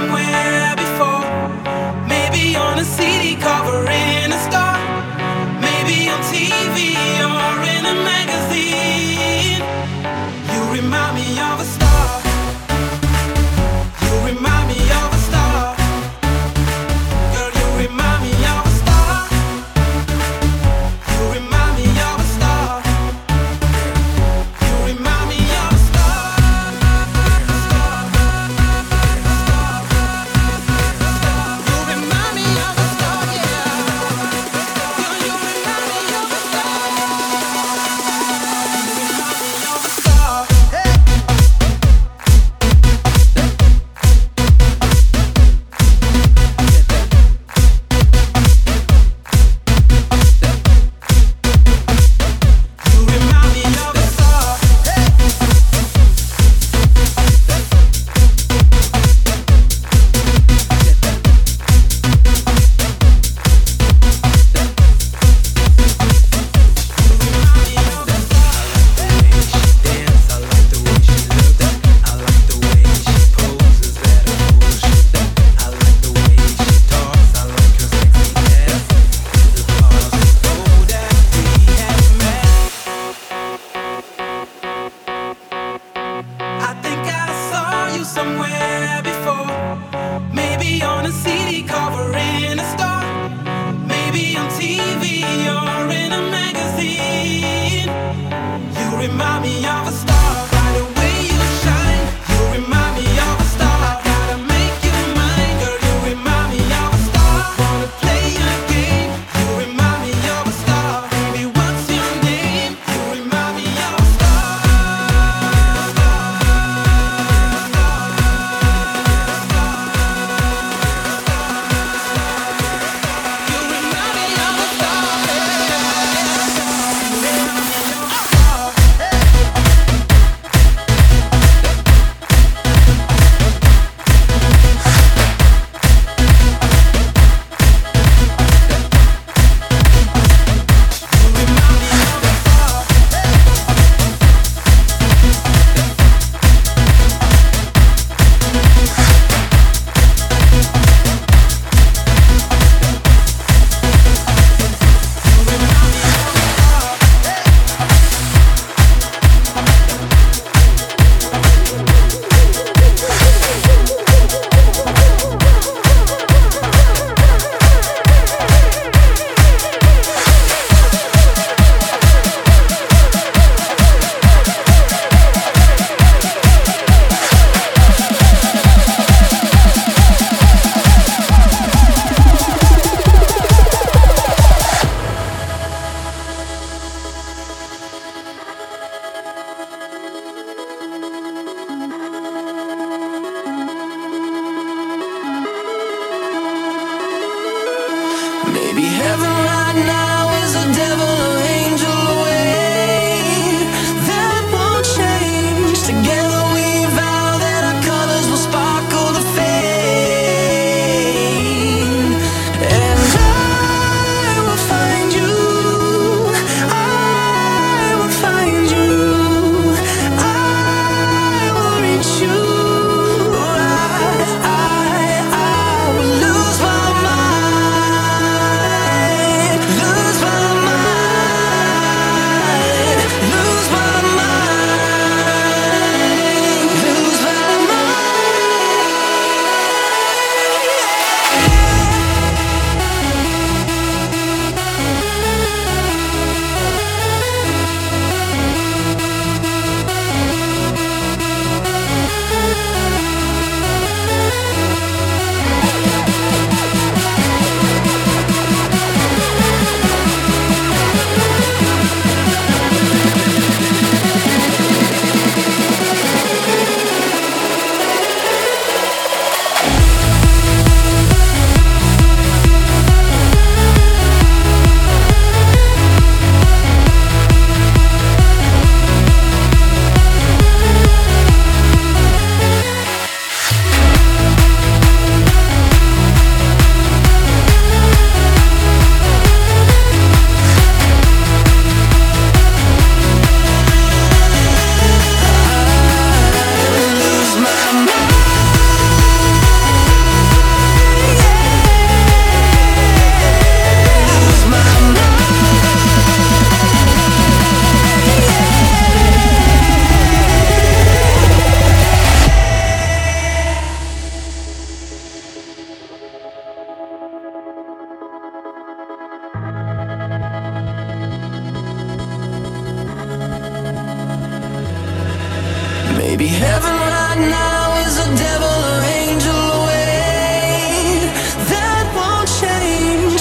Girl,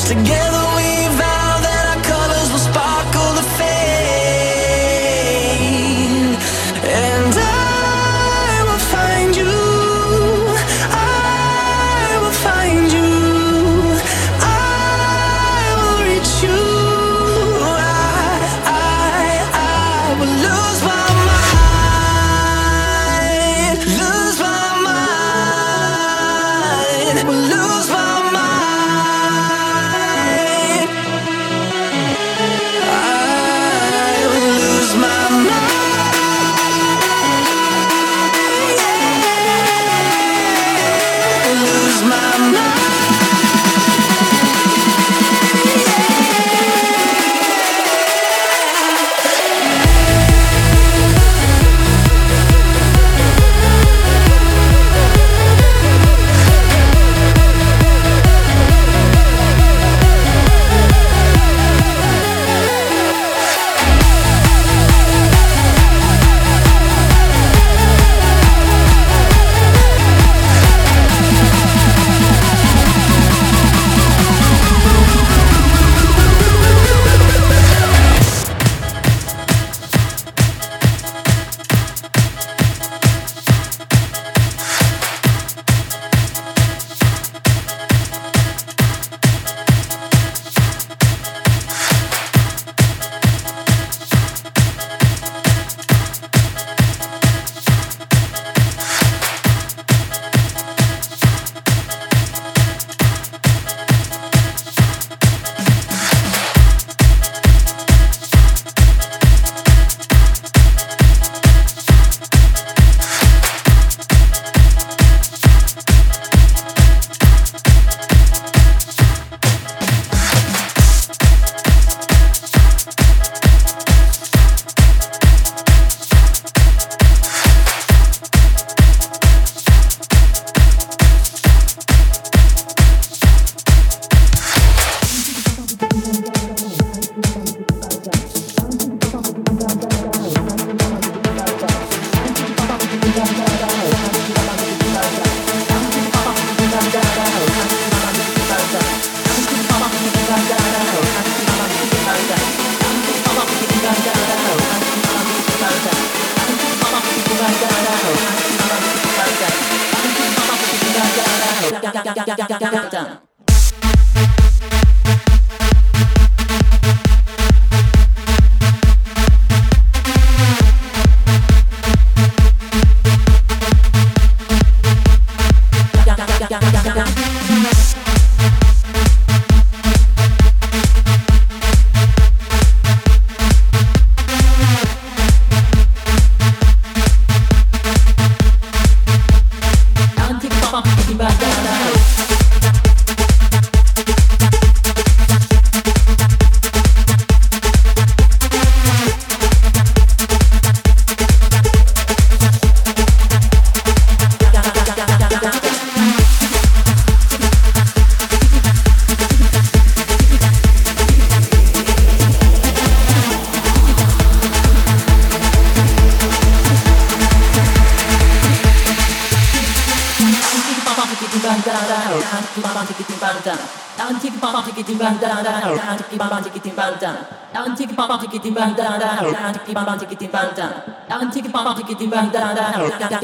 together.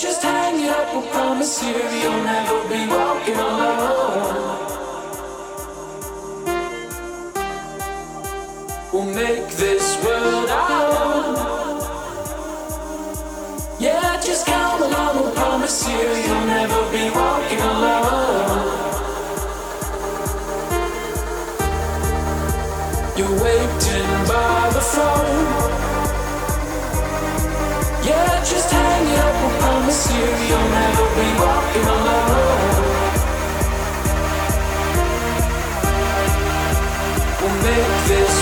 just hang it up, I promise you, you'll never be walking alone. We'll make this world our own. Yeah, just come along, I promise you, you'll never be walking alone. You're waiting by the phone. Yeah, just hang this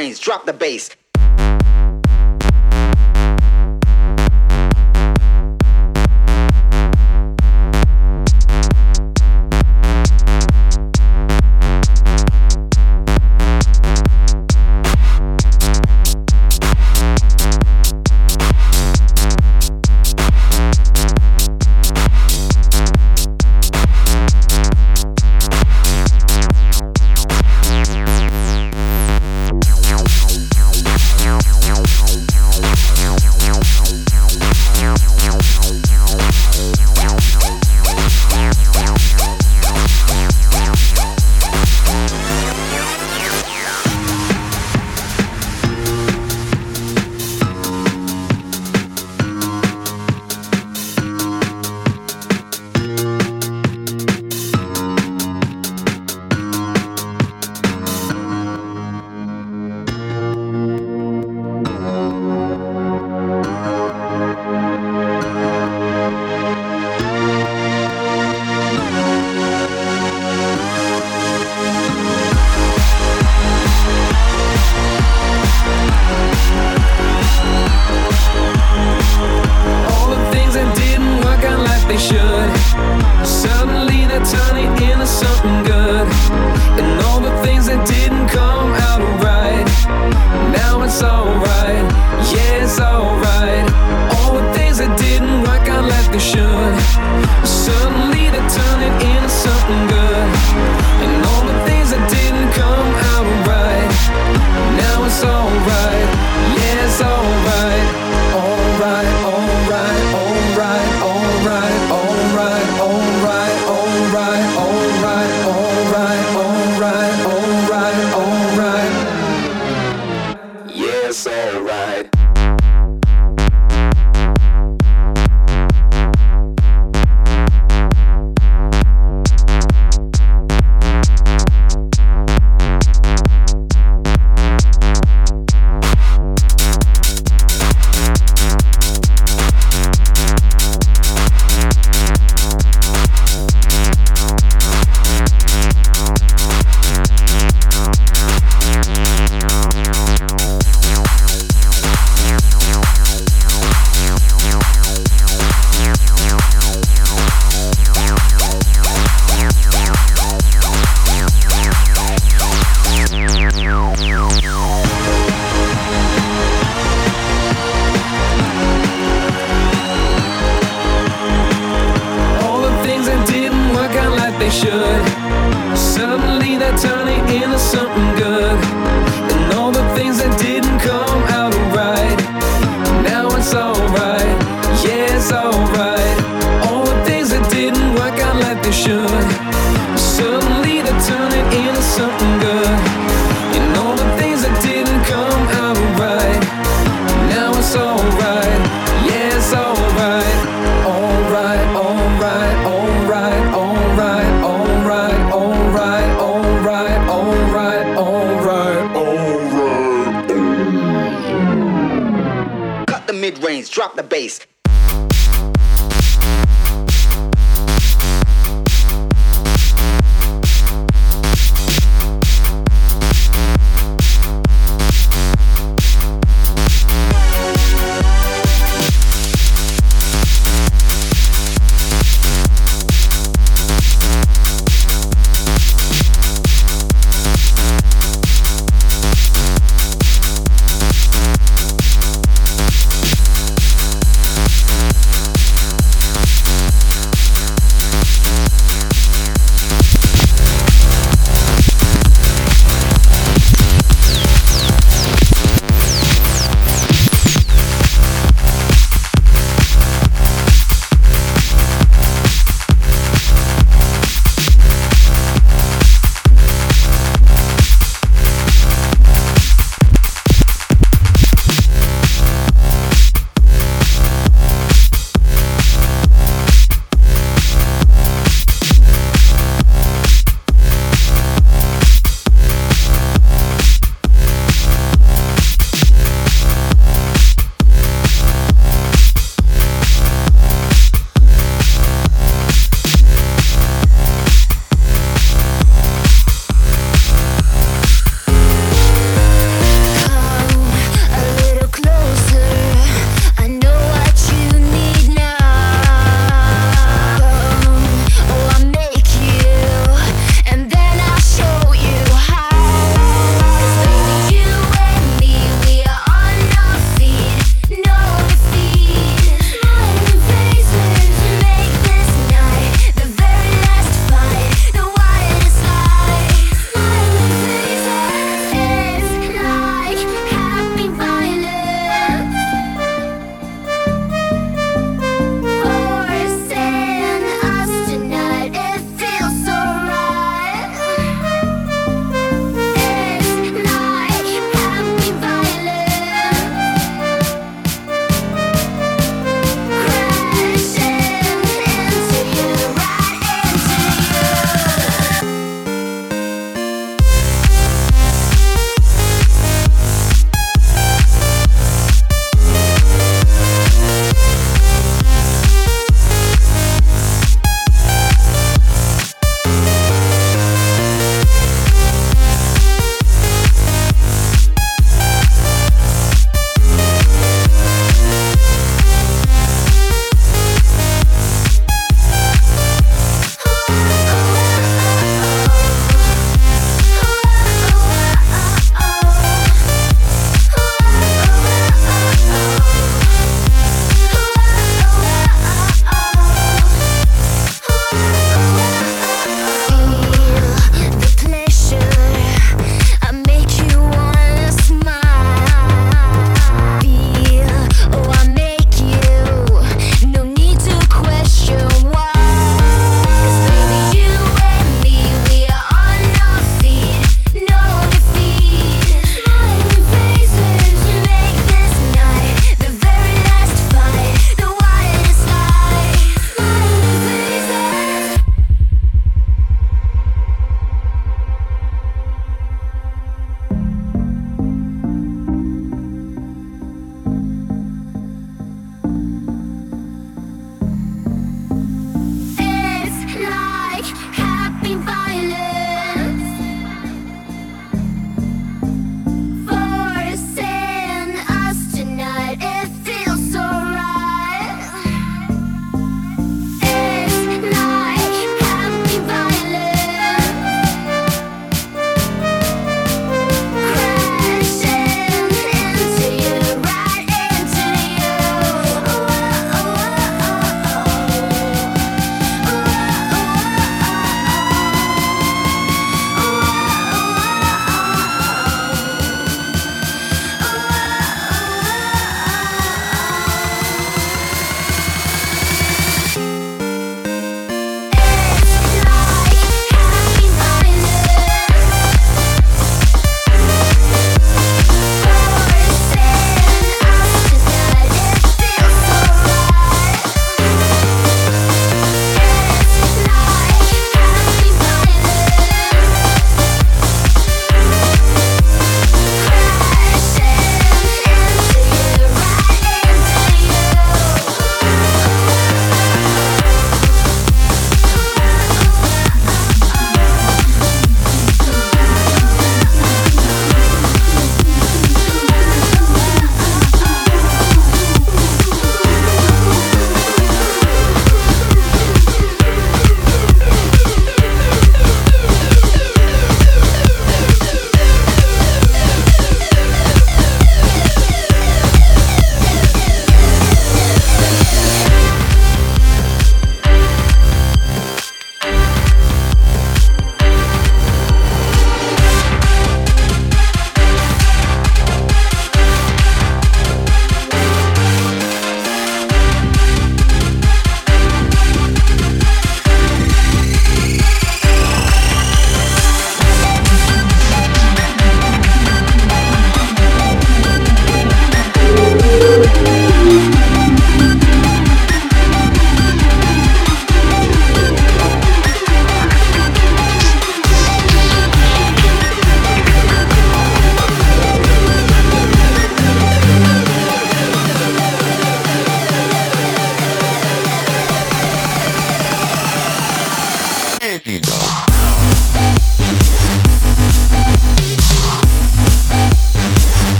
mid-range, drop the bass.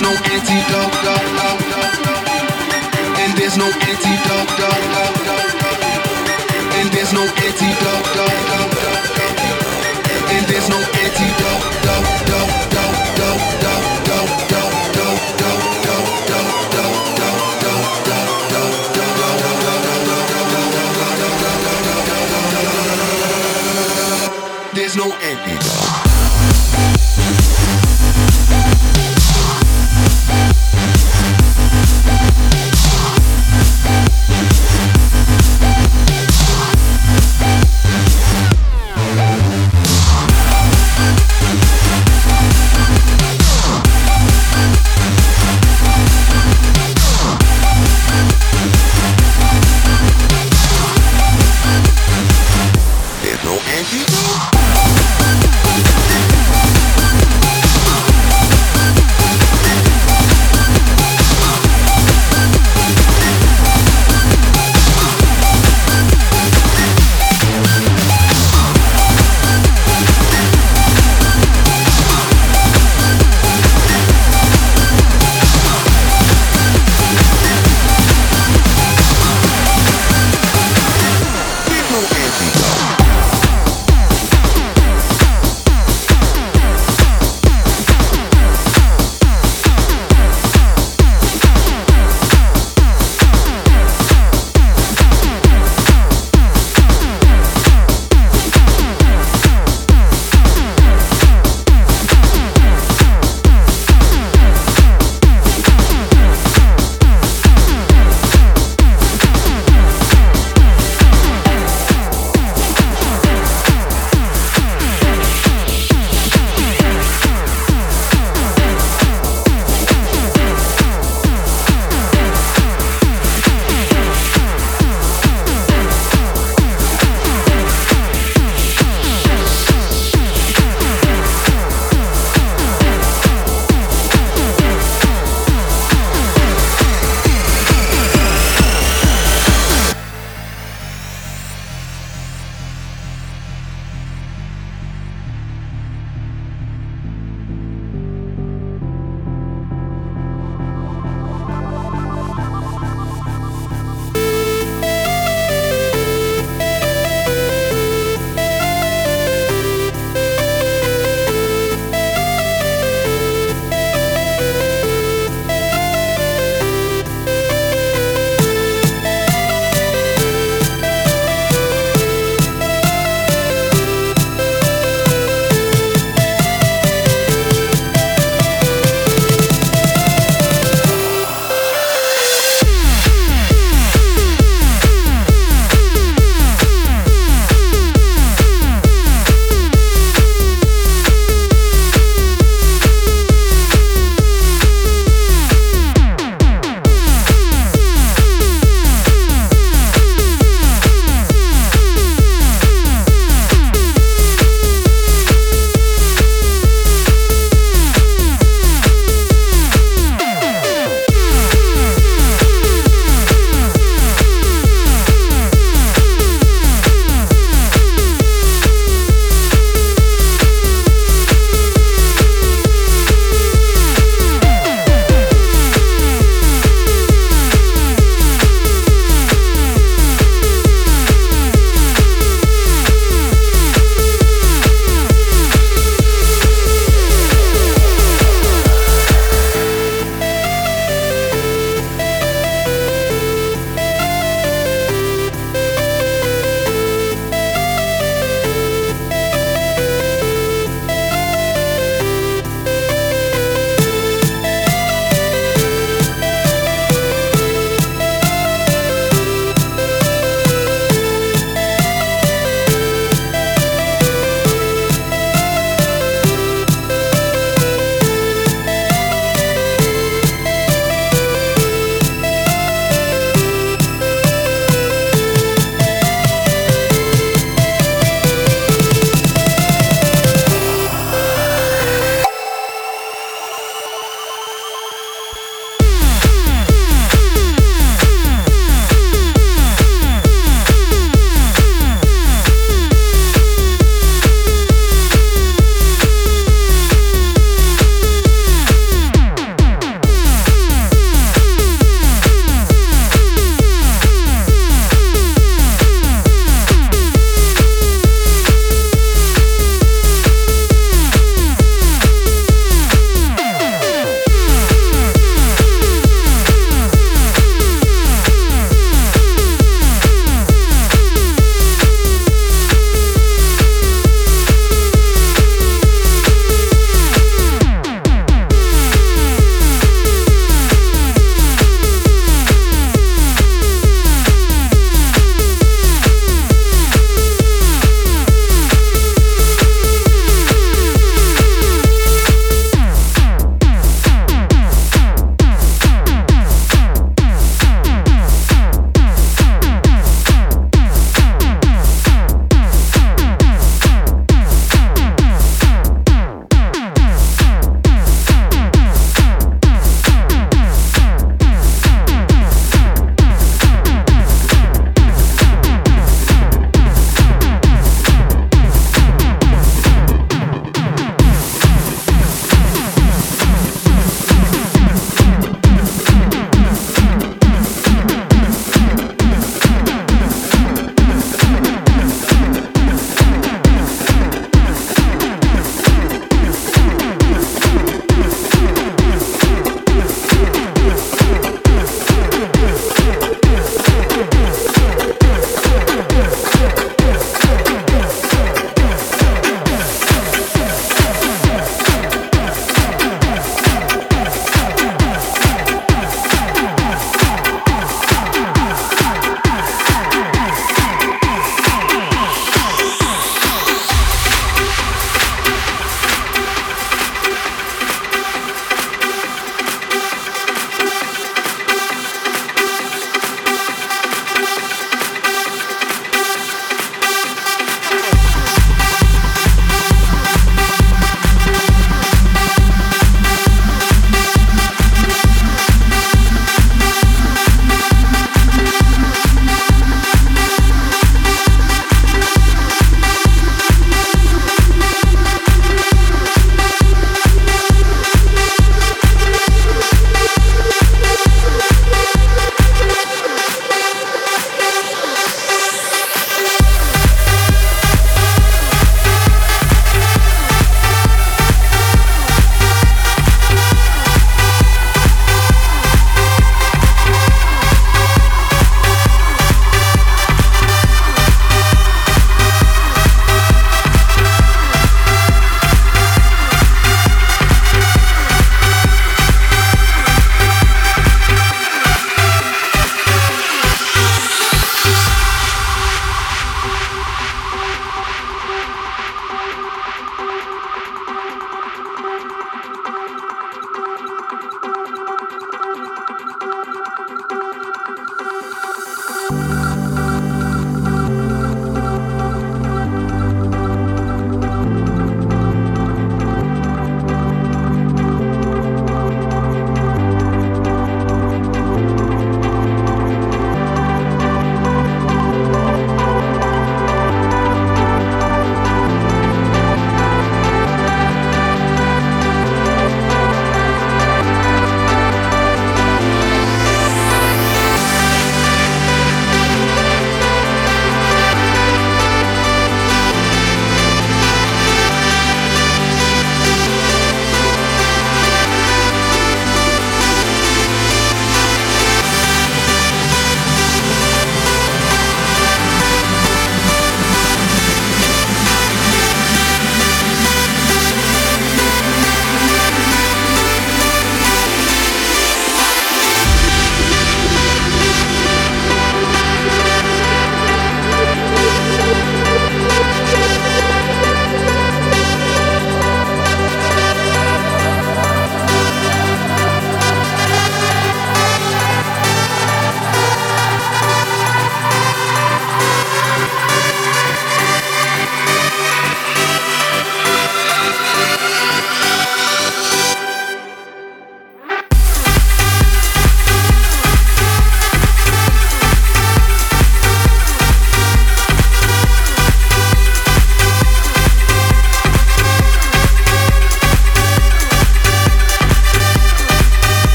there's no antidote. And there's no antidote. And there's no antidote. And there's no antidote. There's no antidote.